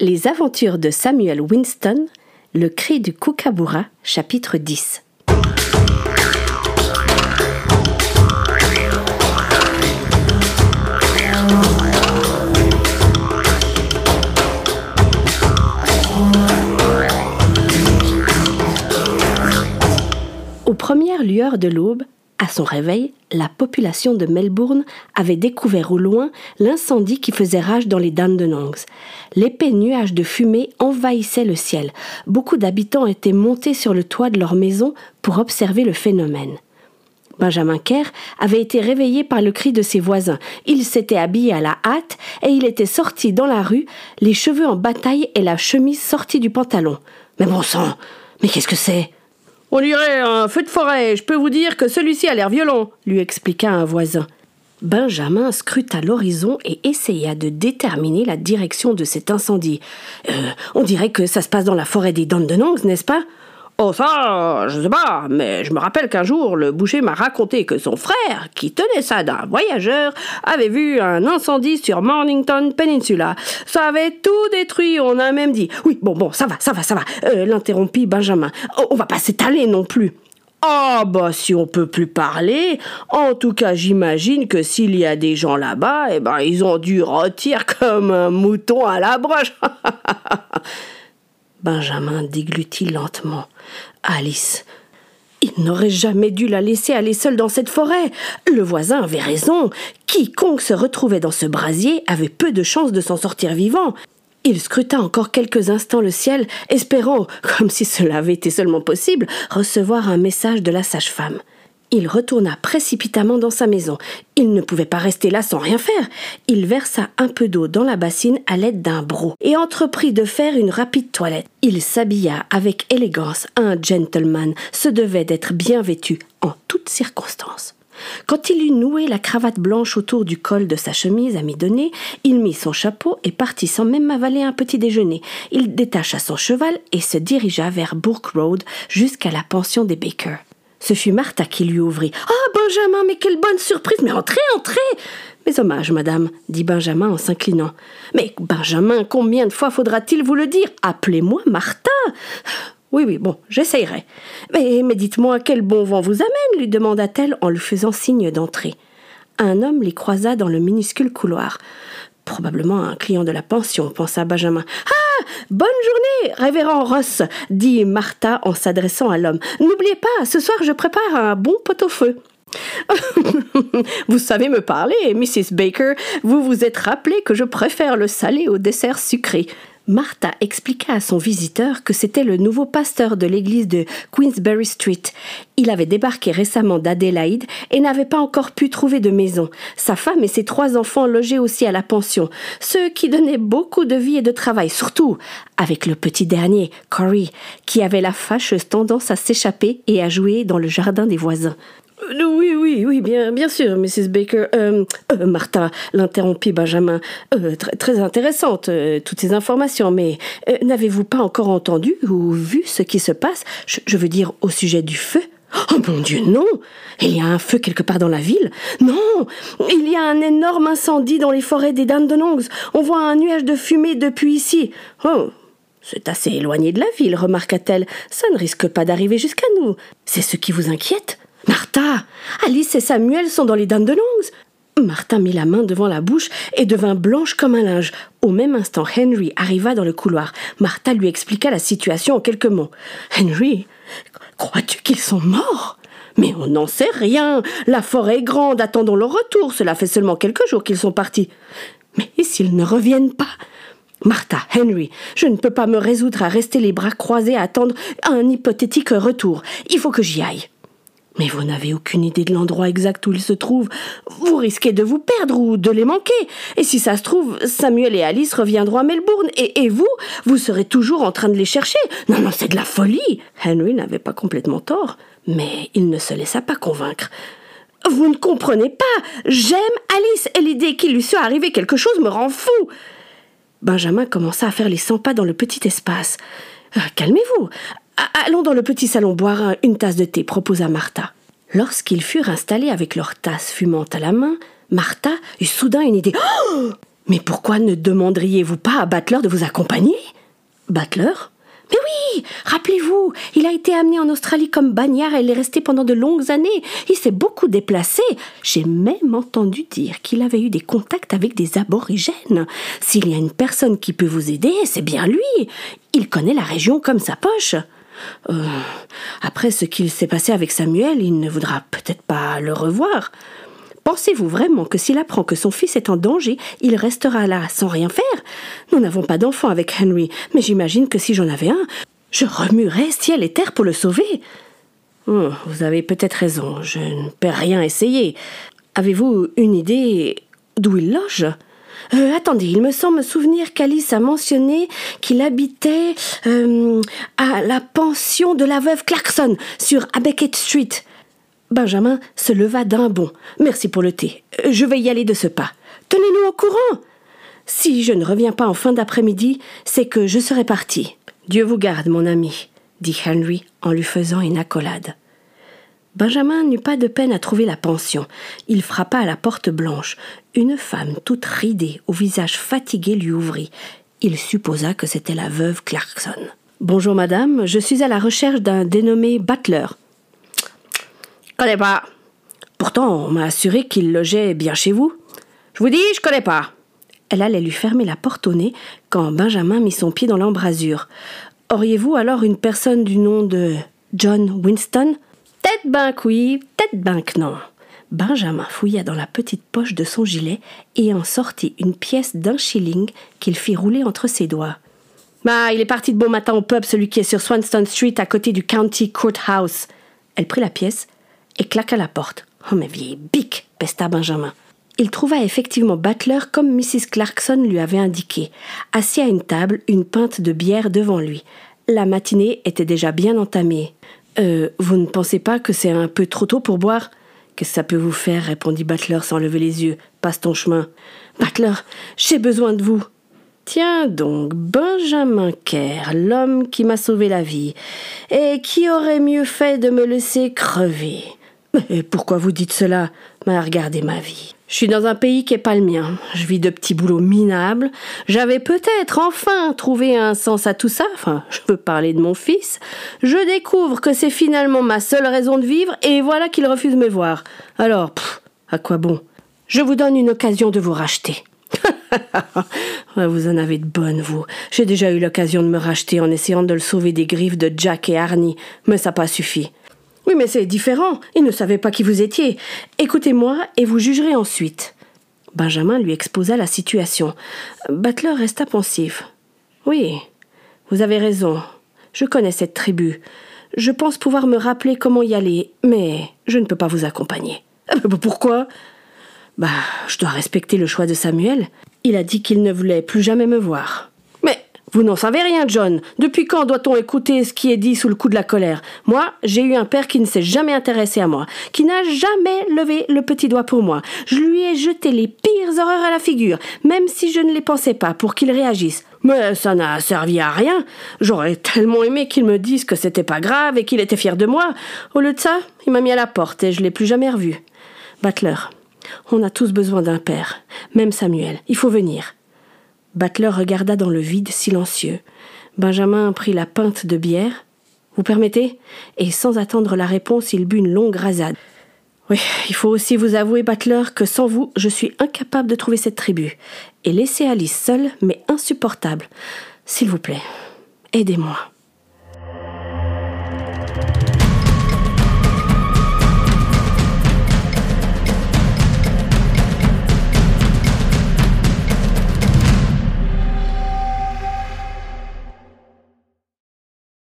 Les aventures de Samuel Winston, le cri du kookaburra, chapitre 10. Aux premières lueurs de l'aube, à son réveil, la population de Melbourne avait découvert au loin l'incendie qui faisait rage dans les Dandenongs. L'épais nuage de fumée envahissait le ciel. Beaucoup d'habitants étaient montés sur le toit de leur maison pour observer le phénomène. Benjamin Kerr avait été réveillé par le cri de ses voisins. Il s'était habillé à la hâte et il était sorti dans la rue, les cheveux en bataille et la chemise sortie du pantalon. Mais bon sang, mais qu'est-ce que c'est? On dirait un feu de forêt. Je peux vous dire que celui-ci a l'air violent, lui expliqua un voisin. Benjamin scruta l'horizon et essaya de déterminer la direction de cet incendie. Euh, on dirait que ça se passe dans la forêt des Dandenongs, n'est-ce pas? Oh ça, je sais pas, mais je me rappelle qu'un jour, le boucher m'a raconté que son frère, qui tenait ça d'un voyageur, avait vu un incendie sur Mornington Peninsula. Ça avait tout détruit, on a même dit. Oui, bon, bon, ça va, ça va, ça va, euh, l'interrompit Benjamin. Oh, on va pas s'étaler non plus. Ah bah si on peut plus parler, en tout cas j'imagine que s'il y a des gens là-bas, eh ben ils ont dû retirer comme un mouton à la broche. Benjamin déglutit lentement. Alice. Il n'aurait jamais dû la laisser aller seule dans cette forêt. Le voisin avait raison. Quiconque se retrouvait dans ce brasier avait peu de chances de s'en sortir vivant. Il scruta encore quelques instants le ciel, espérant, comme si cela avait été seulement possible, recevoir un message de la sage-femme. Il retourna précipitamment dans sa maison. Il ne pouvait pas rester là sans rien faire. Il versa un peu d'eau dans la bassine à l'aide d'un broc et entreprit de faire une rapide toilette. Il s'habilla avec élégance. Un gentleman se devait d'être bien vêtu en toutes circonstances. Quand il eut noué la cravate blanche autour du col de sa chemise à mi-donner, il mit son chapeau et partit sans même avaler un petit déjeuner. Il détacha son cheval et se dirigea vers Bourke Road jusqu'à la pension des Baker. Ce fut Martha qui lui ouvrit. Ah, Benjamin, mais quelle bonne surprise Mais entrez, entrez Mes hommages, madame, dit Benjamin en s'inclinant. Mais, Benjamin, combien de fois faudra-t-il vous le dire? Appelez-moi Martha oui, oui, bon, j'essayerai. Mais, mais dites-moi, quel bon vent vous amène lui demanda-t-elle en lui faisant signe d'entrer. Un homme les croisa dans le minuscule couloir. Probablement un client de la pension, pensa Benjamin. Ah Bonne journée, révérend Ross, dit Martha en s'adressant à l'homme. N'oubliez pas, ce soir je prépare un bon pot-au-feu. vous savez me parler, Mrs. Baker. Vous vous êtes rappelé que je préfère le salé au dessert sucré. Martha expliqua à son visiteur que c'était le nouveau pasteur de l'église de Queensberry Street. Il avait débarqué récemment d'Adélaïde et n'avait pas encore pu trouver de maison. Sa femme et ses trois enfants logeaient aussi à la pension, ce qui donnait beaucoup de vie et de travail, surtout avec le petit dernier, Corey, qui avait la fâcheuse tendance à s'échapper et à jouer dans le jardin des voisins. Euh, oui, oui, oui, bien, bien sûr, Mrs. Baker. Euh, euh, Martha, l'interrompit Benjamin. très, très intéressante, toutes ces informations, mais n'avez-vous pas encore entendu ou vu ce qui se passe? Je, veux dire, au sujet du feu Oh mon Dieu, non Il y a un feu quelque part dans la ville Non Il y a un énorme incendie dans les forêts des Dandenongs. On voit un nuage de fumée depuis ici. Oh c'est assez éloigné de la ville, remarqua-t-elle. Ça ne risque pas d'arriver jusqu'à nous. C'est ce qui vous inquiète? Martha Alice et Samuel sont dans les dames de Longs Martha mit la main devant la bouche et devint blanche comme un linge. Au même instant, Henry arriva dans le couloir. Martha lui expliqua la situation en quelques mots. Henry, crois-tu qu'ils sont morts? Mais on n'en sait rien. La forêt est grande, attendons leur retour. Cela fait seulement quelques jours qu'ils sont partis. Mais s'ils ne reviennent pas? Martha, Henry, je ne peux pas me résoudre à rester les bras croisés à attendre un hypothétique retour. Il faut que j'y aille. Mais vous n'avez aucune idée de l'endroit exact où ils se trouvent. Vous risquez de vous perdre ou de les manquer. Et si ça se trouve, Samuel et Alice reviendront à Melbourne. Et, et vous, vous serez toujours en train de les chercher. Non, non, c'est de la folie. Henry n'avait pas complètement tort, mais il ne se laissa pas convaincre. Vous ne comprenez pas. J'aime Alice et l'idée qu'il lui soit arrivé quelque chose me rend fou. Benjamin commença à faire les cent pas dans le petit espace. Euh, calmez-vous. Allons dans le petit salon boire une tasse de thé, proposa Martha. Lorsqu'ils furent installés avec leur tasse fumante à la main, Martha eut soudain une idée. Oh Mais pourquoi ne demanderiez-vous pas à Battler de vous accompagner? Battler mais oui, rappelez-vous, il a été amené en Australie comme bagnard et il est resté pendant de longues années. Il s'est beaucoup déplacé. J'ai même entendu dire qu'il avait eu des contacts avec des aborigènes. S'il y a une personne qui peut vous aider, c'est bien lui. Il connaît la région comme sa poche. Euh, après ce qu'il s'est passé avec Samuel, il ne voudra peut-être pas le revoir. Pensez-vous vraiment que s'il apprend que son fils est en danger, il restera là sans rien faire? Nous n'avons pas d'enfant avec Henry, mais j'imagine que si j'en avais un, je remuerais ciel et terre pour le sauver. Oh, vous avez peut-être raison, je ne peux rien essayer. Avez-vous une idée d'où il loge? Euh, attendez, il me semble souvenir qu'Alice a mentionné qu'il habitait euh, à la pension de la veuve Clarkson sur Abecket Street. Benjamin se leva d'un bond. Merci pour le thé. Euh, je vais y aller de ce pas. Tenez-nous au courant. Si je ne reviens pas en fin d'après-midi, c'est que je serai parti. Dieu vous garde, mon ami, dit Henry en lui faisant une accolade. Benjamin n'eut pas de peine à trouver la pension. Il frappa à la porte blanche. Une femme toute ridée, au visage fatigué, lui ouvrit. Il supposa que c'était la veuve Clarkson. Bonjour madame, je suis à la recherche d'un dénommé Butler. Connais pas. Pourtant, on m'a assuré qu'il logeait bien chez vous. Je vous dis, je connais pas. Elle allait lui fermer la porte au nez quand Benjamin mit son pied dans l'embrasure. Auriez-vous alors une personne du nom de John Winston? Banque oui, tête banque non. Benjamin fouilla dans la petite poche de son gilet et en sortit une pièce d'un shilling qu'il fit rouler entre ses doigts. Bah, il est parti de bon matin au pub, celui qui est sur Swanston Street à côté du County Courthouse. Elle prit la pièce et claqua la porte. Oh, mais vieille bique pesta Benjamin. Il trouva effectivement Butler comme Mrs. Clarkson lui avait indiqué, assis à une table, une pinte de bière devant lui. La matinée était déjà bien entamée. Euh, vous ne pensez pas que c'est un peu trop tôt pour boire? Que ça peut vous faire répondit Butler sans lever les yeux. Passe ton chemin. Butler, j'ai besoin de vous. Tiens donc, Benjamin Kerr, l'homme qui m'a sauvé la vie, et qui aurait mieux fait de me laisser crever. Mais pourquoi vous dites cela? Mais regardez ma vie. Je suis dans un pays qui n'est pas le mien. Je vis de petits boulots minables. J'avais peut-être enfin trouvé un sens à tout ça. Enfin, je veux parler de mon fils. Je découvre que c'est finalement ma seule raison de vivre et voilà qu'il refuse de me voir. Alors, à quoi bon? Je vous donne une occasion de vous racheter. vous en avez de bonnes, vous. J'ai déjà eu l'occasion de me racheter en essayant de le sauver des griffes de Jack et Arnie, mais ça n'a pas suffi. Oui, mais c'est différent. Il ne savait pas qui vous étiez. Écoutez-moi et vous jugerez ensuite. Benjamin lui exposa la situation. Butler resta pensif. Oui, vous avez raison. Je connais cette tribu. Je pense pouvoir me rappeler comment y aller, mais je ne peux pas vous accompagner. Pourquoi? Bah, je dois respecter le choix de Samuel. Il a dit qu'il ne voulait plus jamais me voir. Vous n'en savez rien, John. Depuis quand doit-on écouter ce qui est dit sous le coup de la colère? Moi, j'ai eu un père qui ne s'est jamais intéressé à moi, qui n'a jamais levé le petit doigt pour moi. Je lui ai jeté les pires horreurs à la figure, même si je ne les pensais pas, pour qu'il réagisse. Mais ça n'a servi à rien. J'aurais tellement aimé qu'il me dise que c'était pas grave et qu'il était fier de moi. Au lieu de ça, il m'a mis à la porte et je l'ai plus jamais revu. Butler, on a tous besoin d'un père, même Samuel. Il faut venir. Butler regarda dans le vide silencieux. Benjamin prit la pinte de bière. Vous permettez? Et sans attendre la réponse, il but une longue rasade. Oui, il faut aussi vous avouer, Butler, que sans vous, je suis incapable de trouver cette tribu. Et laisser Alice seule, mais insupportable. S'il vous plaît, aidez-moi.